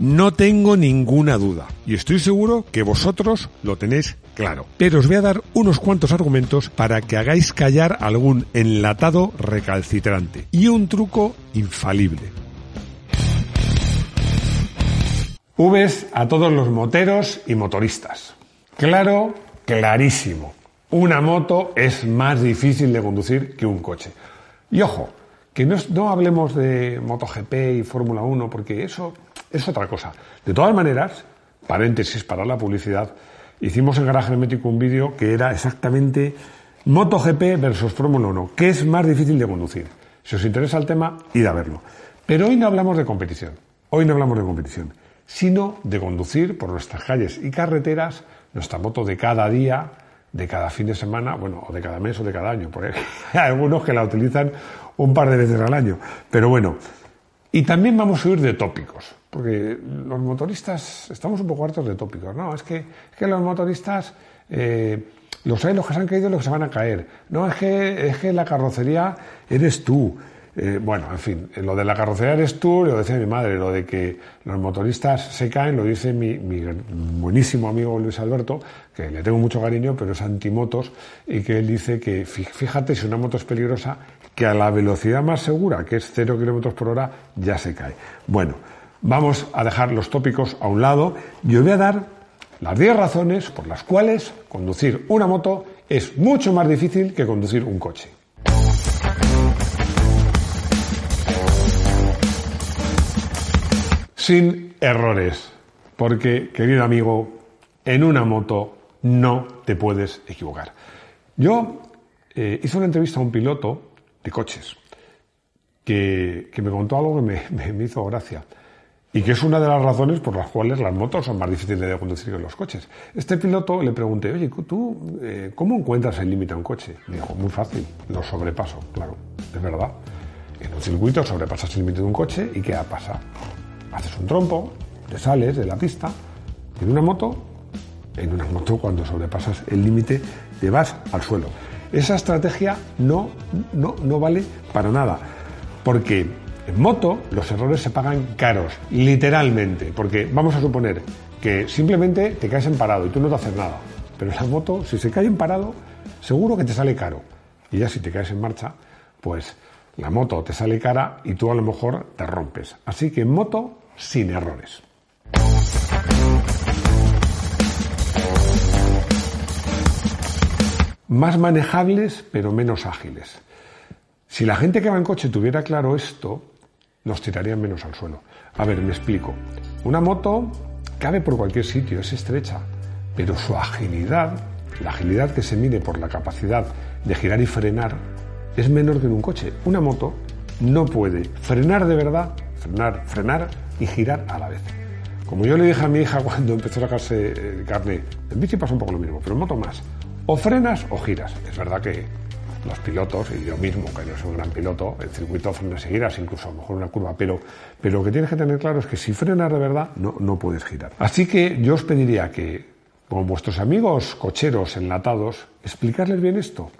No tengo ninguna duda y estoy seguro que vosotros lo tenéis claro. Pero os voy a dar unos cuantos argumentos para que hagáis callar algún enlatado recalcitrante y un truco infalible. Vs a todos los moteros y motoristas. Claro, clarísimo. Una moto es más difícil de conducir que un coche. Y ojo, que no, no hablemos de MotoGP y Fórmula 1 porque eso es otra cosa. De todas maneras, paréntesis para la publicidad, hicimos en Garaje Hermético un vídeo que era exactamente MotoGP versus Fórmula 1. ¿Qué es más difícil de conducir? Si os interesa el tema, id a verlo. Pero hoy no hablamos de competición. Hoy no hablamos de competición, sino de conducir por nuestras calles y carreteras nuestra moto de cada día, de cada fin de semana, bueno, o de cada mes o de cada año, porque hay algunos que la utilizan un par de veces al año. Pero bueno, y también vamos a huir de tópicos, porque los motoristas estamos un poco hartos de tópicos. No, es que, es que los motoristas, eh, los hay los que se han caído y los que se van a caer. No, es que, es que la carrocería eres tú. Eh, bueno, en fin, lo de la carrocería eres tú, lo decía mi madre, lo de que los motoristas se caen, lo dice mi, buenísimo amigo Luis Alberto, que le tengo mucho cariño, pero es antimotos, y que él dice que fíjate si una moto es peligrosa, que a la velocidad más segura, que es 0 km por hora, ya se cae. Bueno, vamos a dejar los tópicos a un lado y os voy a dar las 10 razones por las cuales conducir una moto es mucho más difícil que conducir un coche. Sin errores, porque, querido amigo, en una moto no te puedes equivocar. Yo eh, hice una entrevista a un piloto de coches, que, me contó algo que me, me, hizo gracia. Y que es una de las razones por las cuales las motos son más difíciles de conducir que los coches. Este piloto le pregunté, oye, ¿tú eh, cómo encuentras el límite a un coche? Me dijo, muy fácil, lo sobrepaso, claro, es verdad. En un circuito sobrepasas el límite de un coche y ¿qué pasa? Haces un trompo, te sales de la pista. En una moto, en una moto cuando sobrepasas el límite te vas al suelo. Esa estrategia no, no, no vale para nada, porque en moto los errores se pagan caros, literalmente, porque vamos a suponer que simplemente te caes en parado y tú no te haces nada, pero en la moto, si se cae en parado, seguro que te sale caro. Y ya si te caes en marcha, pues la moto te sale cara y tú a lo mejor te rompes. Así que en moto, sin errores. más manejables pero menos ágiles. Si la gente que va en coche tuviera claro esto, nos tirarían menos al suelo. A ver, me explico. Una moto cabe por cualquier sitio, es estrecha, pero su agilidad, la agilidad que se mide por la capacidad de girar y frenar, es menor que en un coche. Una moto no puede frenar de verdad, frenar, frenar y girar a la vez. Como yo le dije a mi hija cuando empezó a sacarse el carne, en bici pasa un poco lo mismo, pero en moto más. O frenas o giras. Es verdad que los pilotos, y yo mismo, que no soy un gran piloto, el circuito frenas y giras, incluso a lo mejor una curva, pero, pero lo que tienes que tener claro es que si frenas de verdad, no, no puedes girar. Así que yo os pediría que, con vuestros amigos cocheros enlatados, explicarles bien esto.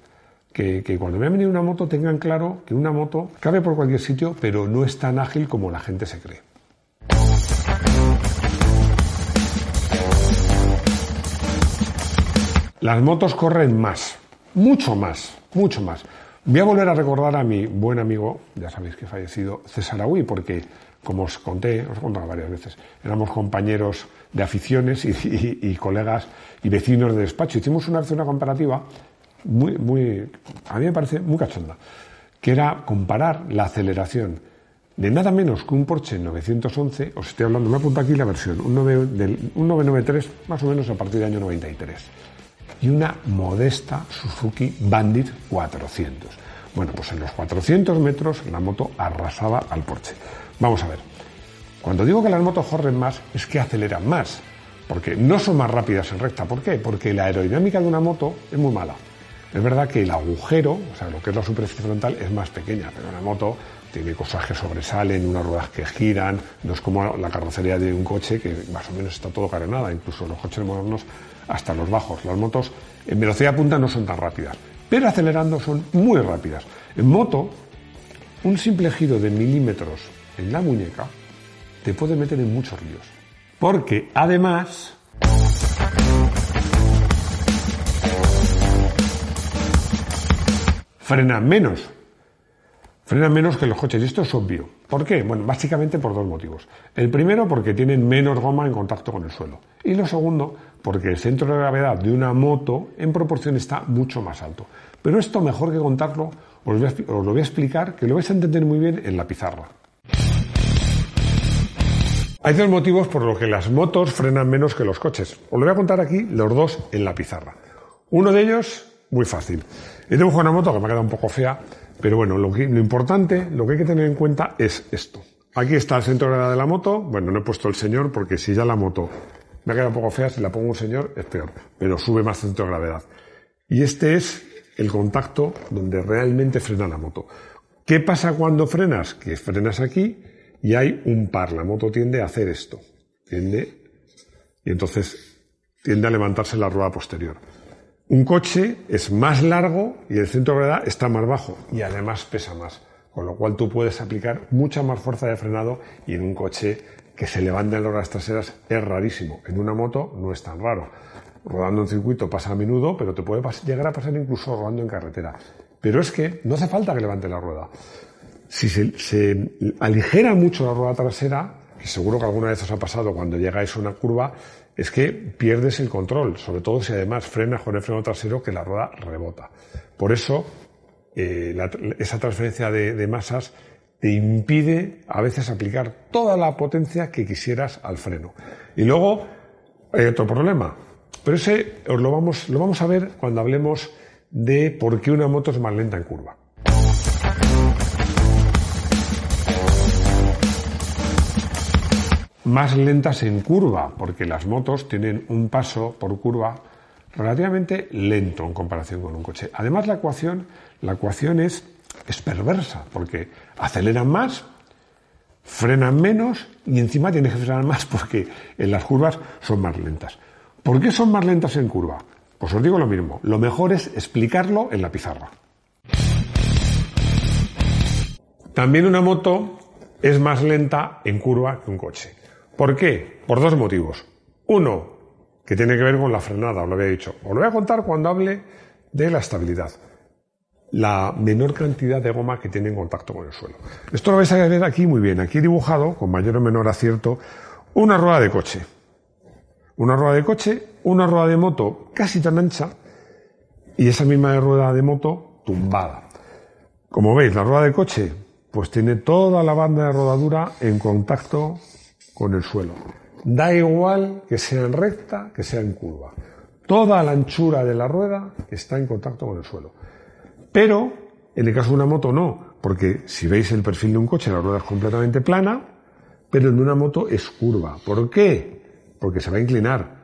Que, que cuando vean venir una moto tengan claro que una moto cabe por cualquier sitio, pero no es tan ágil como la gente se cree. Las motos corren más, mucho más, mucho más. Voy a volver a recordar a mi buen amigo, ya sabéis que fallecido, César Agüí, porque, como os conté, os he contado varias veces, éramos compañeros de aficiones y, colegas y vecinos de despacho. Hicimos una una comparativa muy, muy, a mí me parece muy cachonda, que era comparar la aceleración de nada menos que un Porsche 911, os estoy hablando, me apunto aquí la versión, un, 993, más o menos a partir del año 93 y una modesta Suzuki Bandit 400. Bueno, pues en los 400 metros la moto arrasaba al Porsche. Vamos a ver. Cuando digo que las motos corren más, es que aceleran más, porque no son más rápidas en recta. ¿Por qué? Porque la aerodinámica de una moto es muy mala. Es verdad que el agujero, o sea, lo que es la superficie frontal, es más pequeña, pero una moto tiene cosas que sobresalen, unas ruedas que giran, no es como la carrocería de un coche que más o menos está todo carenada, incluso los coches modernos hasta los bajos. Las motos en velocidad punta no son tan rápidas, pero acelerando son muy rápidas. En moto, un simple giro de milímetros en la muñeca te puede meter en muchos líos. Porque además frenan menos. Frenan menos que los coches y esto es obvio. ¿Por qué? Bueno, básicamente por dos motivos. El primero porque tienen menos goma en contacto con el suelo. Y lo segundo porque el centro de gravedad de una moto en proporción está mucho más alto. Pero esto mejor que contarlo os, os lo voy a explicar que lo vais a entender muy bien en la pizarra. Hay dos motivos por los que las motos frenan menos que los coches. Os lo voy a contar aquí los dos en la pizarra. Uno de ellos muy fácil. He dibujado una moto que me ha quedado un poco fea, pero bueno, lo, importante, lo que hay que tener en cuenta es esto. Aquí está el centro de gravedad de la moto. Bueno, no he puesto el señor porque si ya la moto me ha quedado un poco fea, si la pongo un señor es peor, pero sube más centro de gravedad. Y este es el contacto donde realmente frena la moto. ¿Qué pasa cuando frenas? Que frenas aquí y hay un par. La moto tiende a hacer esto. Tiende, y entonces tiende a levantarse la rueda posterior. Un coche es más largo y el centro de gravedad está más bajo y además pesa más, con lo cual tú puedes aplicar mucha más fuerza de frenado y en un coche que se levante en las traseras es rarísimo. En una moto no es tan raro. Rodando en circuito pasa a menudo, pero te puede llegar a pasar incluso rodando en carretera. Pero es que no hace falta que levante la rueda. Si se, se aligera mucho la rueda trasera, que seguro que alguna vez os ha pasado cuando llegáis a una curva, es que pierdes el control, sobre todo si además frenas con el freno trasero que la rueda rebota. Por eso, eh, esa transferencia de, masas te impide a veces aplicar toda la potencia que quisieras al freno. Y luego, hay otro problema, pero ese os lo vamos, lo vamos a ver cuando hablemos de por qué una moto es más lenta en curva. Más lentas en curva, porque las motos tienen un paso por curva relativamente lento en comparación con un coche. Además, la ecuación, la ecuación es, es perversa, porque aceleran más, frenan menos y encima tienes que frenar más porque en las curvas son más lentas. ¿Por qué son más lentas en curva? Pues os digo lo mismo, lo mejor es explicarlo en la pizarra. También una moto es más lenta en curva que un coche. ¿Por qué? Por dos motivos. Uno, que tiene que ver con la frenada, os lo había dicho. Os lo voy a contar cuando hable de la estabilidad. La menor cantidad de goma que tiene en contacto con el suelo. Esto lo vais a ver aquí muy bien. Aquí he dibujado, con mayor o menor acierto, una rueda de coche. Una rueda de coche, una rueda de moto casi tan ancha y esa misma rueda de moto tumbada. Como veis, la rueda de coche pues tiene toda la banda de rodadura en contacto con el suelo. Da igual que sea en recta, que sea en curva. Toda la anchura de la rueda está en contacto con el suelo. Pero, en el caso de una moto no, porque si veis el perfil de un coche, la rueda es completamente plana, pero en una moto es curva. ¿Por qué? Porque se va a inclinar.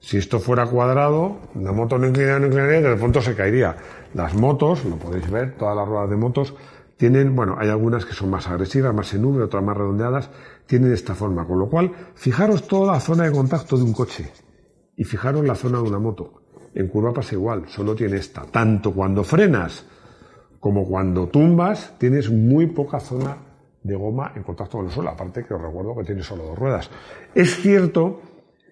Si esto fuera cuadrado, una moto no inclinaría, no inclinaría, de pronto se caería. Las motos, lo podéis ver, todas las ruedas de motos, tienen, bueno, hay algunas que son más agresivas, más en nube, otras más redondeadas, tienen esta forma. Con lo cual, fijaros toda la zona de contacto de un coche y fijaros la zona de una moto. En curva pasa igual, solo tiene esta. Tanto cuando frenas como cuando tumbas, tienes muy poca zona de goma en contacto con el suelo. Aparte que os recuerdo que tiene solo dos ruedas. Es cierto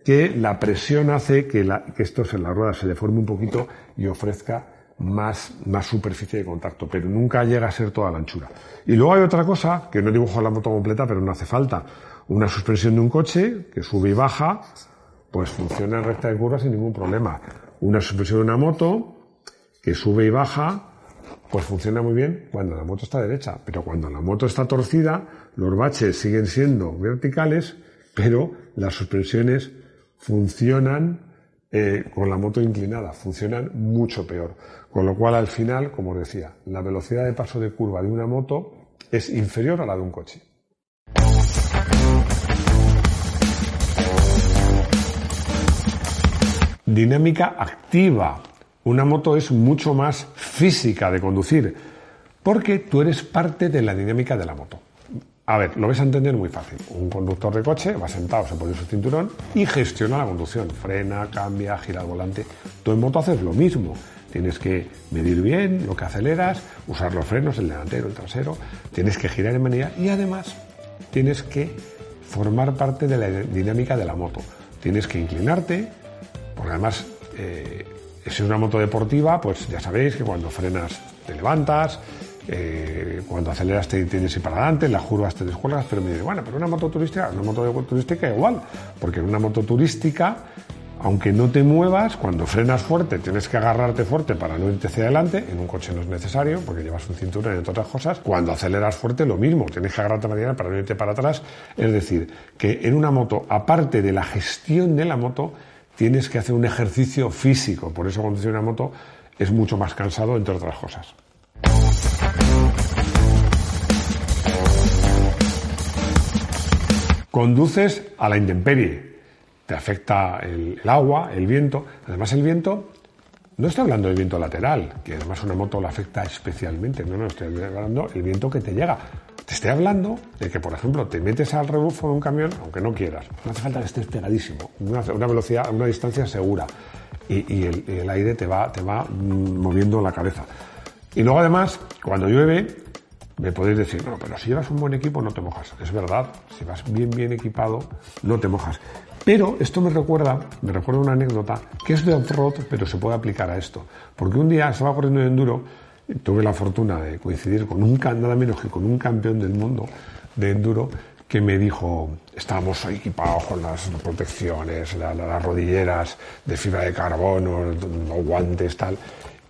que la presión hace que, que esto en la rueda se deforme un poquito y ofrezca más, más superficie de contacto, pero nunca llega a ser toda la anchura. Y luego hay otra cosa, que no dibujo la moto completa, pero no hace falta. Una suspensión de un coche que sube y baja, pues funciona en recta de curva sin ningún problema. Una suspensión de una moto que sube y baja, pues funciona muy bien cuando la moto está derecha, pero cuando la moto está torcida, los baches siguen siendo verticales, pero las suspensiones funcionan eh, con la moto inclinada, funcionan mucho peor. Con lo cual, al final, como os decía, la velocidad de paso de curva de una moto es inferior a la de un coche. Dinámica activa. Una moto es mucho más física de conducir, porque tú eres parte de la dinámica de la moto. A ver, lo vais a entender muy fácil. Un conductor de coche va sentado, se pone su cinturón y gestiona la conducción. Frena, cambia, gira el volante. Tú en moto haces lo mismo. Tienes que medir bien lo que aceleras, usar los frenos, el delantero, el trasero. Tienes que girar en manera y además tienes que formar parte de la dinámica de la moto. Tienes que inclinarte, porque además, eh, si es una moto deportiva, pues ya sabéis que cuando frenas te levantas, eh, cuando aceleras te tienes ir para adelante, las curvas te descuelgas, pero me dice, bueno, pero una moto turística, una moto turística igual, porque en una moto turística, aunque no te muevas, cuando frenas fuerte tienes que agarrarte fuerte para no irte hacia adelante, en un coche no es necesario, porque llevas un cinturón y otras cosas, cuando aceleras fuerte lo mismo, tienes que agarrarte para para no irte para atrás, es decir, que en una moto, aparte de la gestión de la moto, tienes que hacer un ejercicio físico, por eso conducir una moto es mucho más cansado, entre otras cosas. Conduces a la intemperie, te afecta el, agua, el viento. Además, el viento, no estoy hablando del viento lateral, que además una moto la afecta especialmente, no, no, estoy hablando del viento que te llega. Te estoy hablando de que, por ejemplo, te metes al rebufo de un camión, aunque no quieras. No hace falta que estés pegadísimo, una, una velocidad, una distancia segura. Y, el, aire te va, te va mm, moviendo la cabeza. Y luego además, cuando llueve, me podéis decir, no, pero si llevas un buen equipo no te mojas. Es verdad, si vas bien, bien equipado, no te mojas. Pero esto me recuerda, me recuerda una anécdota que es de off-road, pero se puede aplicar a esto. Porque un día estaba corriendo en enduro, tuve la fortuna de coincidir con un, nada menos que con un campeón del mundo de enduro, que me dijo, estábamos equipados con las protecciones, las rodilleras de fibra de carbono, los guantes, tal,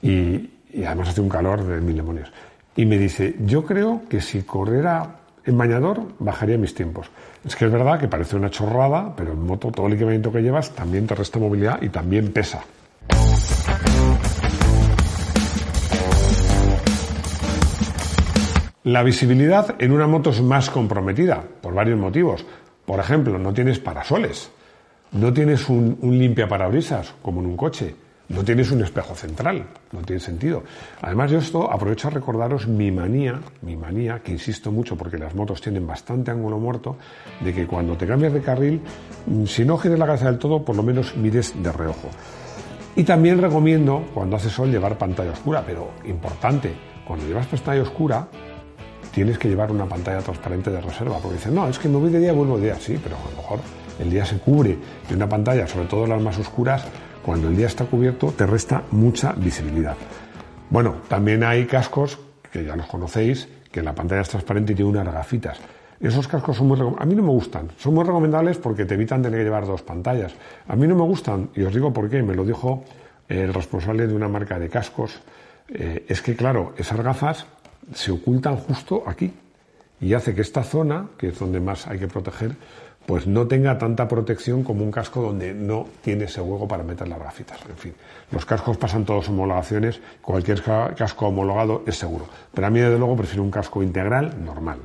y, y además hace un calor de mil demonios. Y me dice, yo creo que si corriera en bañador bajaría mis tiempos. Es que es verdad que parece una chorrada, pero en moto todo el equipamiento que llevas también te resta movilidad y también pesa. La visibilidad en una moto es más comprometida por varios motivos. Por ejemplo, no tienes parasoles, no tienes un, un limpia parabrisas como en un coche no tienes un espejo central, no tiene sentido. Además, yo esto aprovecho a recordaros mi manía, mi manía, que insisto mucho porque las motos tienen bastante ángulo muerto, de que cuando te cambias de carril, mm, si no gires la cabeza del todo, por lo menos mires de reojo. Y también recomiendo, cuando hace sol, llevar pantalla oscura, pero importante, cuando llevas pantalla oscura, tienes que llevar una pantalla transparente de reserva, porque dicen, no, es que me voy de día vuelvo de día, sí, pero a lo mejor el día se cubre de una pantalla, sobre todo las más oscuras, cuando el día está cubierto te resta mucha visibilidad. Bueno, también hay cascos, que ya los conocéis, que la pantalla es transparente y tiene unas gafitas. Esos cascos son muy a mí no me gustan, son muy recomendables porque te evitan tener que llevar dos pantallas. A mí no me gustan y os digo por qué, me lo dijo el responsable de una marca de cascos. Eh, es que claro, esas gafas se ocultan justo aquí y hace que esta zona, que es donde más hay que proteger, pues no tenga tanta protección como un casco donde no tiene ese hueco para meter las gafitas. En fin, los cascos pasan todas homologaciones, cualquier casco homologado es seguro. Pero a mí, desde luego, prefiero un casco integral normal.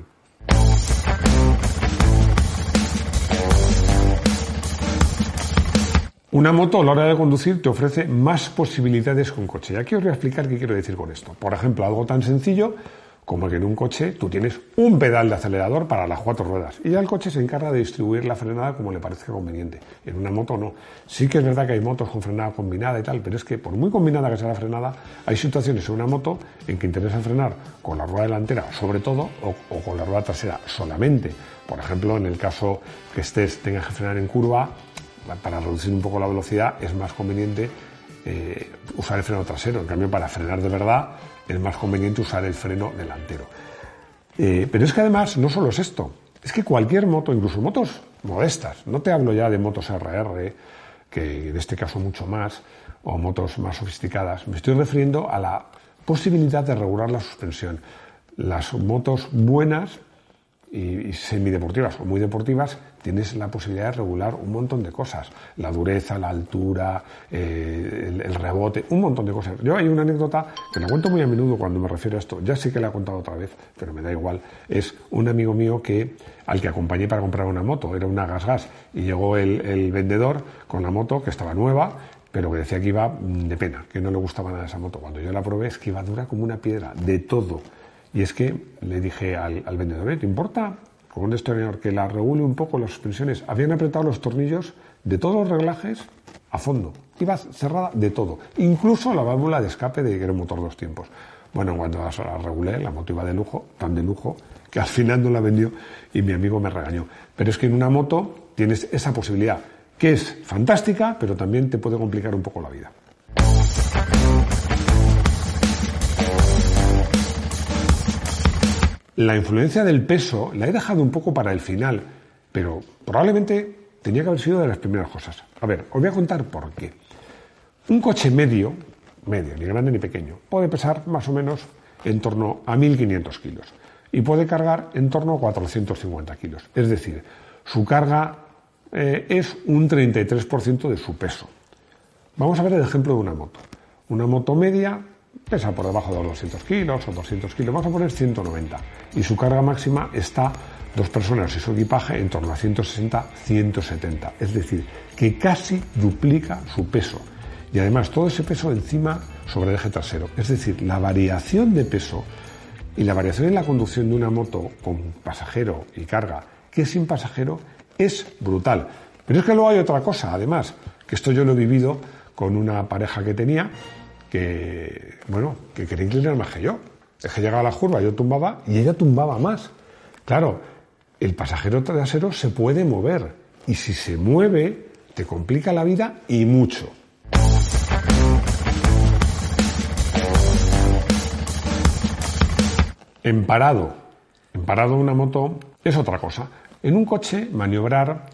Una moto a la hora de conducir te ofrece más posibilidades que un coche. Y aquí os voy a explicar qué quiero decir con esto. Por ejemplo, algo tan sencillo como que en un coche tú tienes un pedal de acelerador para las cuatro ruedas y ya el coche se encarga de distribuir la frenada como le parezca conveniente. En una moto no. Sí que es verdad que hay motos con frenada combinada y tal, pero es que por muy combinada que sea la frenada, hay situaciones en una moto en que interesa frenar con la rueda delantera sobre todo o, con la rueda trasera solamente. Por ejemplo, en el caso que estés tengas que frenar en curva, para reducir un poco la velocidad es más conveniente eh, usar el freno trasero. En cambio, para frenar de verdad, es más conveniente usar el freno delantero. Eh, pero es que además no solo es esto, es que cualquier moto, incluso motos modestas, no te hablo ya de motos RR, que en este caso mucho más, o motos más sofisticadas, me estoy refiriendo a la posibilidad de regular la suspensión. Las motos buenas y, semideportivas o muy deportivas, tienes la posibilidad de regular un montón de cosas. La dureza, la altura, eh, el, rebote, un montón de cosas. Yo hay una anécdota que la cuento muy a menudo cuando me refiero a esto. Ya sé que la he contado otra vez, pero me da igual. Es un amigo mío que al que acompañé para comprar una moto. Era una gas gas. Y llegó el, el vendedor con la moto que estaba nueva pero que decía que iba de pena, que no le gustaba nada esa moto. Cuando yo la probé es que iba dura como una piedra, de todo. Y es que le dije al, vendedor, ¿te importa con un destornillador que la regule un poco las suspensiones? Habían apretado los tornillos de todos los reglajes a fondo. Iba cerrada de todo, incluso la válvula de escape de que era un motor dos tiempos. Bueno, cuando la regulé, la moto iba de lujo, tan de lujo, que al final no la vendió y mi amigo me regañó. Pero es que en una moto tienes esa posibilidad, que es fantástica, pero también te puede complicar un poco la vida. La influencia del peso la he dejado un poco para el final, pero probablemente tenía que haber sido de las primeras cosas. A ver, os voy a contar por qué. Un coche medio, medio, ni grande ni pequeño, puede pesar más o menos en torno a 1.500 kilos y puede cargar en torno a 450 kilos. Es decir, su carga eh, es un 33% de su peso. Vamos a ver el ejemplo de una moto. Una moto media pesa por debajo de los 200 kilos o 200 kilos, vamos a poner 190. Y su carga máxima está, dos personas y su equipaje, en torno a 160, 170. Es decir, que casi duplica su peso. Y además todo ese peso encima sobre el eje trasero. Es decir, la variación de peso y la variación en la conducción de una moto con pasajero y carga que sin pasajero es brutal. Pero es que luego hay otra cosa, además, que esto yo lo he vivido con una pareja que tenía que, bueno, que quería inclinar más que yo. Es que llegaba a la curva, yo tumbaba y ella tumbaba más. Claro, el pasajero trasero se puede mover y si se mueve te complica la vida y mucho. En parado, en parado una moto es otra cosa. En un coche maniobrar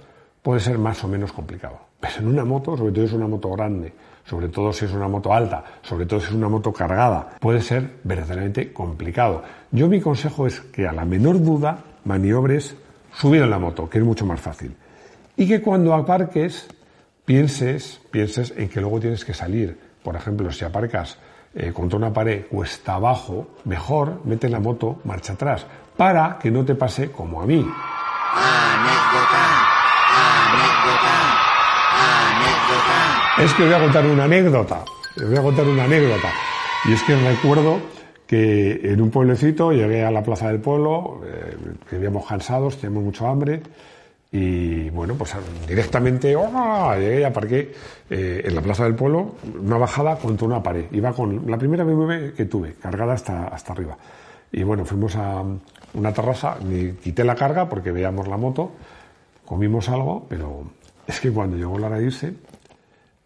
puede ser más o menos complicado, pero en una moto, sobre todo es una moto grande, sobre todo si es una moto alta, sobre todo si es una moto cargada, puede ser verdaderamente complicado. Yo mi consejo es que a la menor duda maniobres subido en la moto, que es mucho más fácil. Y que cuando aparques pienses, pienses en que luego tienes que salir. Por ejemplo, si aparcas eh, contra una pared cuesta abajo, mejor mete la moto marcha atrás, para que no te pase como a mí. Es que voy a contar una anécdota. Os voy a contar una anécdota. Y es que recuerdo que en un pueblecito llegué a la plaza del pueblo, eh, vivíamos cansados, teníamos mucho hambre. Y bueno, pues directamente ¡oh! llegué y aparqué eh, en la plaza del pueblo, una bajada contra una pared. Iba con la primera BMW que tuve, cargada hasta, hasta arriba. Y bueno, fuimos a una terraza, me quité la carga porque veíamos la moto, comimos algo, pero es que cuando llegó la hora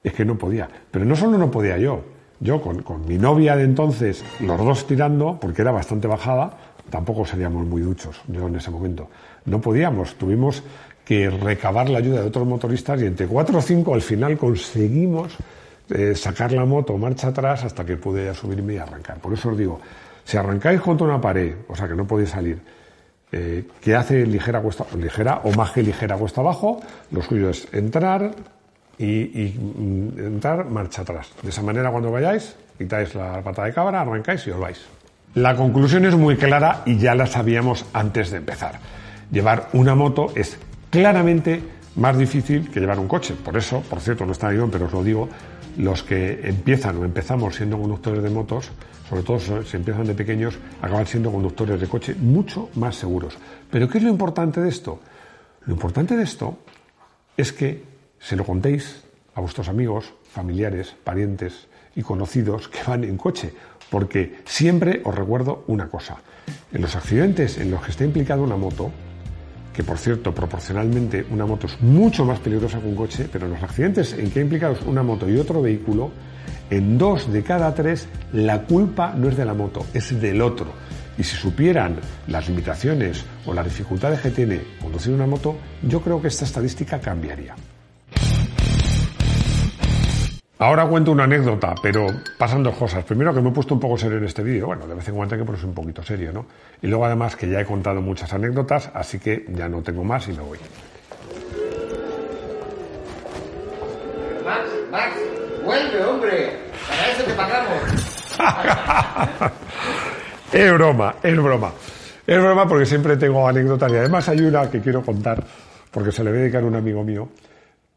es que no podía. Pero no solo no podía yo, yo con, mi novia de entonces, los dos tirando, porque era bastante bajada, tampoco seríamos muy duchos, yo en ese momento. No podíamos, tuvimos que recabar la ayuda de otros motoristas y entre cuatro o cinco al final conseguimos eh, sacar la moto marcha atrás hasta que pude subirme y arrancar. Por eso os digo, si arrancáis contra una pared, o sea que no podéis salir, eh, que hace ligera cuesta, ligera o más que ligera cuesta abajo, lo suyo es entrar, y, mm, entrar marcha atrás. De esa manera cuando vayáis, quitáis la pata de cabra, arrancáis y os vais. La conclusión es muy clara y ya la sabíamos antes de empezar. Llevar una moto es claramente más difícil que llevar un coche. Por eso, por cierto, no está ahí, pero os lo digo, los que empiezan o empezamos siendo conductores de motos, sobre todo si empiezan de pequeños, acaban siendo conductores de coche mucho más seguros. Pero ¿qué es lo importante de esto? Lo importante de esto es que se lo contéis a vuestros amigos, familiares, parientes y conocidos que van en coche, porque siempre os recuerdo una cosa. En los accidentes en los que está implicada una moto, que por cierto, proporcionalmente una moto es mucho más peligrosa que un coche, pero en los accidentes en que ha implicado una moto y otro vehículo, en dos de cada tres la culpa no es de la moto, es del otro. Y si supieran las limitaciones o las dificultades que tiene conducir una moto, yo creo que esta estadística cambiaría. Ahora cuento una anécdota, pero pasan dos cosas. Primero que me he puesto un poco serio en este vídeo. Bueno, de vez en cuando hay que ponerse un poquito serio, ¿no? Y luego además que ya he contado muchas anécdotas, así que ya no tengo más y me voy. Max, Max, vuelve, hombre. Para eso te pagamos. es broma, es broma. Es broma porque siempre tengo anécdotas y además hay una que quiero contar porque se le voy a dedicar a un amigo mío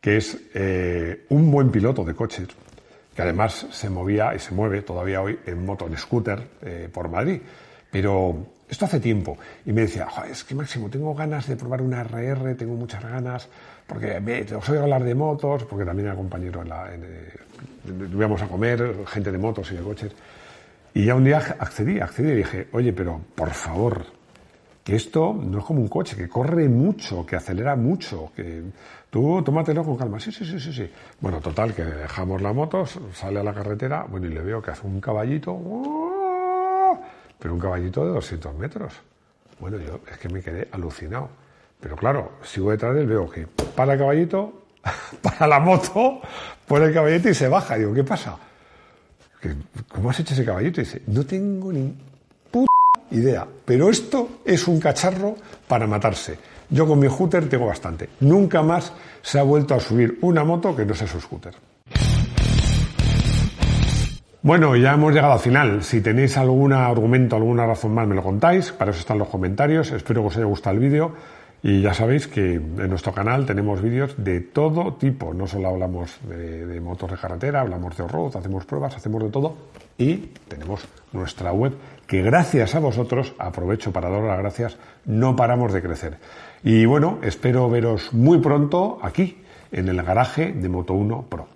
que es eh, un buen piloto de coches, que además se movía y se mueve todavía hoy en moto, en scooter, eh, por Madrid. Pero esto hace tiempo. Y me decía, es que Máximo, tengo ganas de probar una RR, tengo muchas ganas, porque me, os oigo hablar de motos, porque también era compañero en la... En, eh, íbamos a comer, gente de motos y de coches. Y ya un día accedí, accedí y dije, oye, pero por favor, que esto no es como un coche, que corre mucho, que acelera mucho, que tú tómatelo con calma. Sí, sí, sí, sí, sí. Bueno, total, que dejamos la moto, sale a la carretera, bueno, y le veo que hace un caballito, pero un caballito de 200 metros. Bueno, yo es que me quedé alucinado. Pero claro, sigo detrás de él, veo que para el caballito, para la moto, pone el caballito y se baja. Digo, ¿qué pasa? ¿Cómo has hecho ese caballito? Y dice, no tengo ni idea, pero esto es un cacharro para matarse. Yo con mi scooter tengo bastante. Nunca más se ha vuelto a subir una moto que no sea su scooter. Bueno, ya hemos llegado al final. Si tenéis algún argumento, alguna razón más, me lo contáis. Para eso están los comentarios. Espero que os haya gustado el vídeo. Y ya sabéis que en nuestro canal tenemos vídeos de todo tipo. No solo hablamos de, motos de carretera, hablamos de off-road, hacemos pruebas, hacemos de todo. Y tenemos nuestra web que gracias a vosotros, aprovecho para daros las gracias, no paramos de crecer. Y bueno, espero veros muy pronto aquí, en el garaje de Moto 1 Pro.